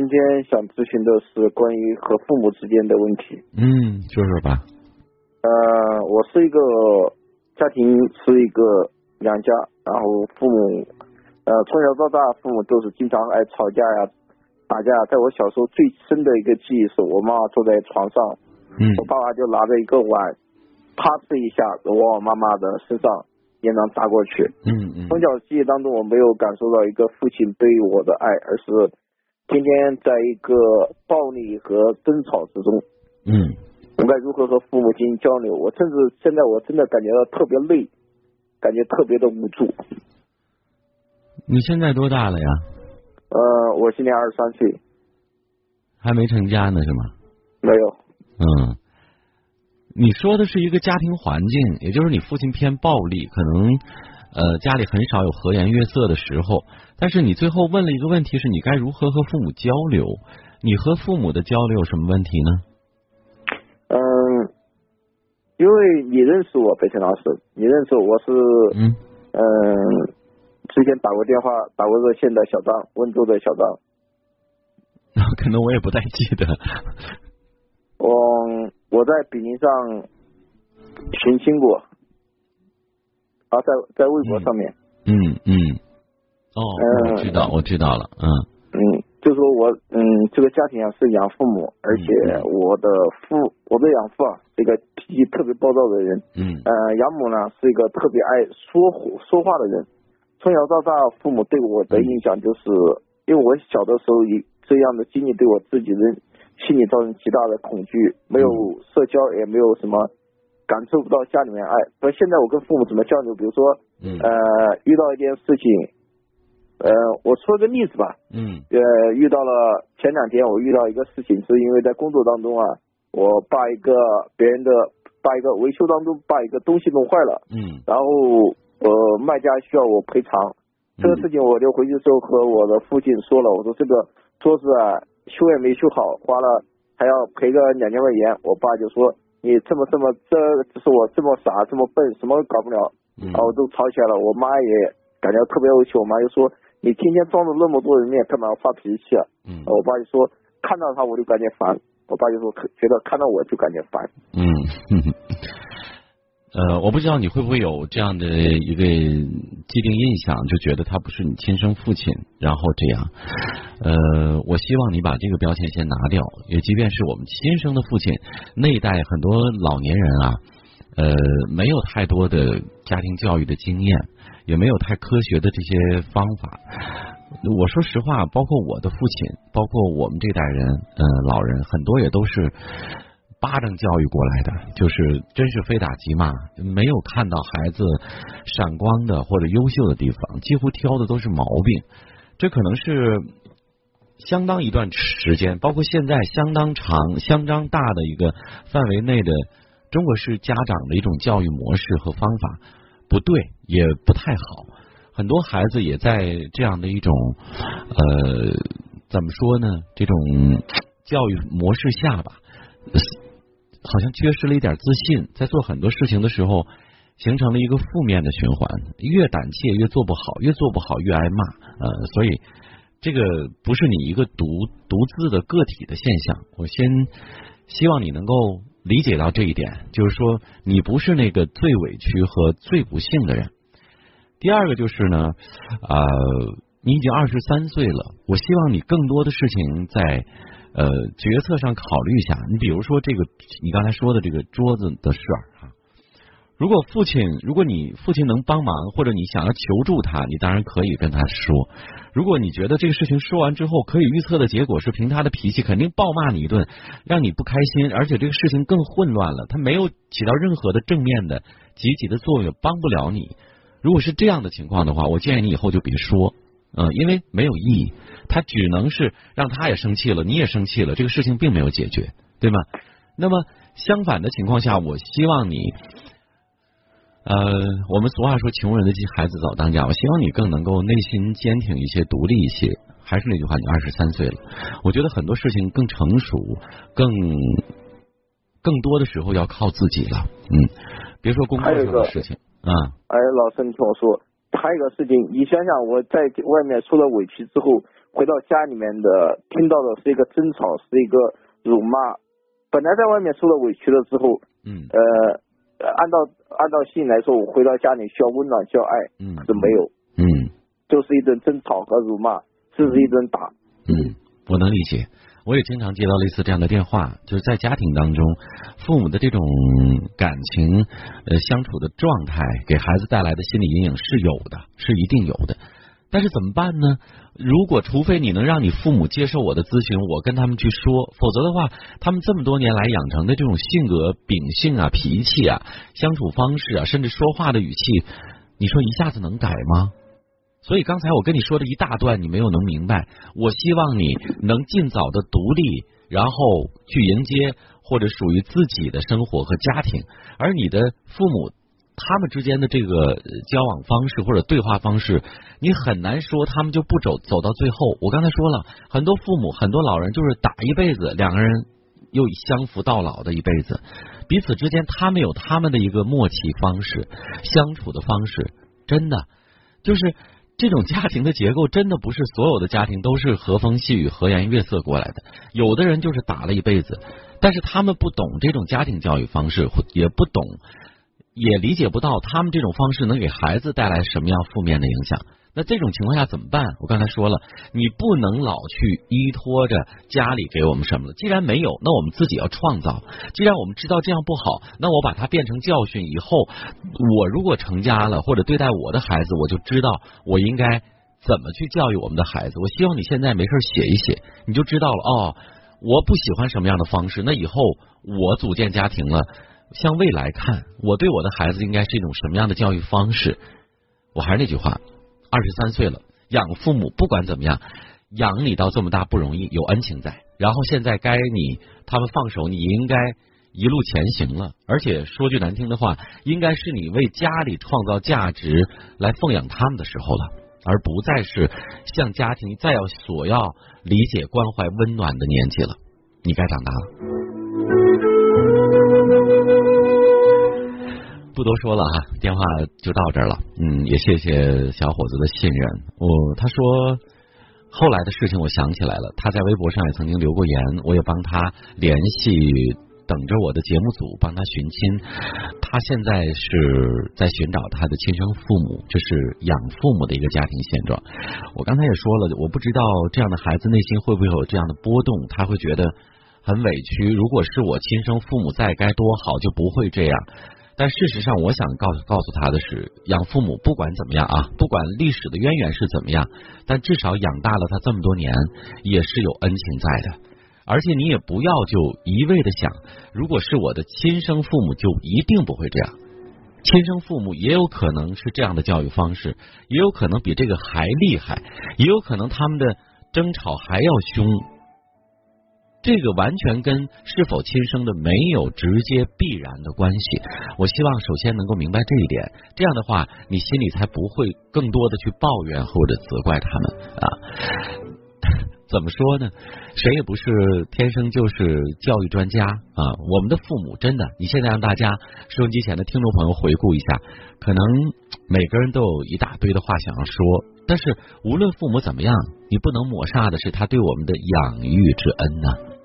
今天想咨询的是关于和父母之间的问题。嗯，就是吧。呃，我是一个家庭是一个两家，然后父母呃从小到大父母都是经常爱吵架呀、打架。在我小时候最深的一个记忆是我妈妈坐在床上，嗯我爸爸就拿着一个碗，啪呲一下往我妈妈的身上烟囊砸过去。嗯嗯从小记忆当中，我没有感受到一个父亲对我的爱，而是天天在一个暴力和争吵之中。嗯我该如何和父母进行交流？我甚至现在我真的感觉到特别累，感觉特别的无助。你现在多大了呀？呃，我今年二十三岁，还没成家呢是吗？没有。嗯，你说的是一个家庭环境，也就是你父亲偏暴力，可能呃家里很少有和颜悦色的时候。但是你最后问了一个问题，是你该如何和父母交流？你和父母的交流有什么问题呢？嗯，因为你认识我，北辰老师，你认识我，我是嗯嗯，之前打过电话，打过热线的小张，温州的小张。可能我也不太记得。我我在比邻上寻亲过，啊，在在微博上面，嗯嗯，哦，嗯我知道，我知道了。嗯。嗯，就说我嗯，这个家庭啊是养父母，而且嗯。我的父我的养父啊是一个脾气特别暴躁的人，嗯。呃，养母呢是一个特别爱说说话的人。从小到大，父母对我的印象就是，因为我小的时候以这样的经历，对我自己的心理造成极大的恐惧，没有社交，也没有什么感受不到家里面爱。不现在我跟父母怎么交流？比如说，嗯。呃，遇到一件事情，呃，我说个例子吧，嗯。呃，遇到了前两天我遇到一个事情，是因为在工作当中啊，我把一个别人的把一个维修当中把一个东西弄坏了，嗯。然后呃卖家需要我赔偿，这个事情我就回去之后和我的父亲说了，我说这个桌子啊修也没修好，花了还要赔个两千块钱，我爸就说你这么这么这就是我这么傻这么笨什么都搞不了，嗯然后都吵起来了，我妈也感觉特别委屈，我妈就说你天天当着那么多人面干嘛要发脾气啊？嗯我爸就说看到他我就感觉烦，我爸就说觉得看到我就感觉烦。嗯，呃，我不知道你会不会有这样的一个既定印象，就觉得他不是你亲生父亲，然后这样。呃，我希望你把这个标签先拿掉，也即便是我们亲生的父亲那一代很多老年人啊，呃，没有太多的家庭教育的经验，也没有太科学的这些方法。我说实话，包括我的父亲，包括我们这代人，呃，老人很多也都是巴掌教育过来的，就是真是非打即骂，没有看到孩子闪光的或者优秀的地方，几乎挑的都是毛病。这可能是相当一段时间，包括现在相当长、相当大的一个范围内的中国式家长的一种教育模式和方法不对，也不太好。很多孩子也在这样的一种呃，怎么说呢？这种教育模式下吧，好像缺失了一点自信，在做很多事情的时候，形成了一个负面的循环。越胆怯越做不好，越做不好越挨骂。呃，所以这个不是你一个独独自的个体的现象。我先希望你能够理解到这一点，就是说你不是那个最委屈和最不幸的人。第二个就是呢，呃，你已经二十三岁了，我希望你更多的事情在呃决策上考虑一下。你比如说这个你刚才说的这个桌子的事儿哈，如果父亲，如果你父亲能帮忙，或者你想要求助他，你当然可以跟他说。如果你觉得这个事情说完之后，可以预测的结果是凭他的脾气肯定暴骂你一顿，让你不开心，而且这个事情更混乱了，他没有起到任何的正面的积极的作用，帮不了你。如果是这样的情况的话，我建议你以后就别说，嗯、因为没有意义，他只能是让他也生气了，你也生气了，这个事情并没有解决，对吗？那么相反的情况下，我希望你，呃，我们俗话说穷人的孩子早当家，我希望你更能够内心坚挺一些，独立一些。还是那句话，你二十三岁了，我觉得很多事情更成熟，更更多的时候要靠自己了。嗯，别说工作上的事情啊。哎，老师，你听我说，还有一个事情，你想想，我在外面受了委屈之后，回到家里面的听到的是一个争吵，是一个辱骂。本来在外面受了委屈了之后，嗯。呃，按照按照信来说，我回到家里需要温暖，需要爱，嗯。可是没有，嗯。就是一顿争吵和辱骂，甚至一顿打。嗯，我能理解。我也经常接到类似这样的电话，就是在家庭当中，父母的这种感情呃相处的状态，给孩子带来的心理阴影是有的，是一定有的。但是怎么办呢？如果除非你能让你父母接受我的咨询，我跟他们去说，否则的话，他们这么多年来养成的这种性格、秉性啊、脾气啊、相处方式啊，甚至说话的语气，你说一下子能改吗？所以刚才我跟你说的一大段，你没有能明白。我希望你能尽早的独立，然后去迎接或者属于自己的生活和家庭。而你的父母他们之间的这个交往方式或者对话方式，你很难说他们就不走走到最后。我刚才说了，很多父母很多老人就是打一辈子，两个人又相扶到老的一辈子，彼此之间他们有他们的一个默契方式，相处的方式，真的就是。这种家庭的结构真的不是所有的家庭都是和风细雨、和颜悦色过来的。有的人就是打了一辈子，但是他们不懂这种家庭教育方式，也不懂，也理解不到他们这种方式能给孩子带来什么样负面的影响。那这种情况下怎么办？我刚才说了，你不能老去依托着家里给我们什么了。既然没有，那我们自己要创造。既然我们知道这样不好，那我把它变成教训。以后我如果成家了，或者对待我的孩子，我就知道我应该怎么去教育我们的孩子。我希望你现在没事写一写，你就知道了。哦，我不喜欢什么样的方式。那以后我组建家庭了，向未来看，我对我的孩子应该是一种什么样的教育方式？我还是那句话。二十三岁了，养父母不管怎么样，养你到这么大不容易，有恩情在。然后现在该你他们放手，你应该一路前行了。而且说句难听的话，应该是你为家里创造价值来奉养他们的时候了，而不再是向家庭再要索要理解、关怀、温暖的年纪了。你该长大了。不多说了哈，电话就到这儿了。嗯，也谢谢小伙子的信任。我他说后来的事情，我想起来了。他在微博上也曾经留过言，我也帮他联系，等着我的节目组帮他寻亲。他现在是在寻找他的亲生父母，这是养父母的一个家庭现状。我刚才也说了，我不知道这样的孩子内心会不会有这样的波动，他会觉得很委屈。如果是我亲生父母在，该多好，就不会这样。但事实上，我想告诉告诉他的是，养父母不管怎么样啊，不管历史的渊源是怎么样，但至少养大了他这么多年，也是有恩情在的。而且你也不要就一味的想，如果是我的亲生父母，就一定不会这样。亲生父母也有可能是这样的教育方式，也有可能比这个还厉害，也有可能他们的争吵还要凶。这个完全跟是否亲生的没有直接必然的关系。我希望首先能够明白这一点，这样的话你心里才不会更多的去抱怨或者责怪他们啊。怎么说呢？谁也不是天生就是教育专家啊。我们的父母真的，你现在让大家收音机前的听众朋友回顾一下，可能每个人都有一大堆的话想要说，但是无论父母怎么样，你不能抹煞的是他对我们的养育之恩呢。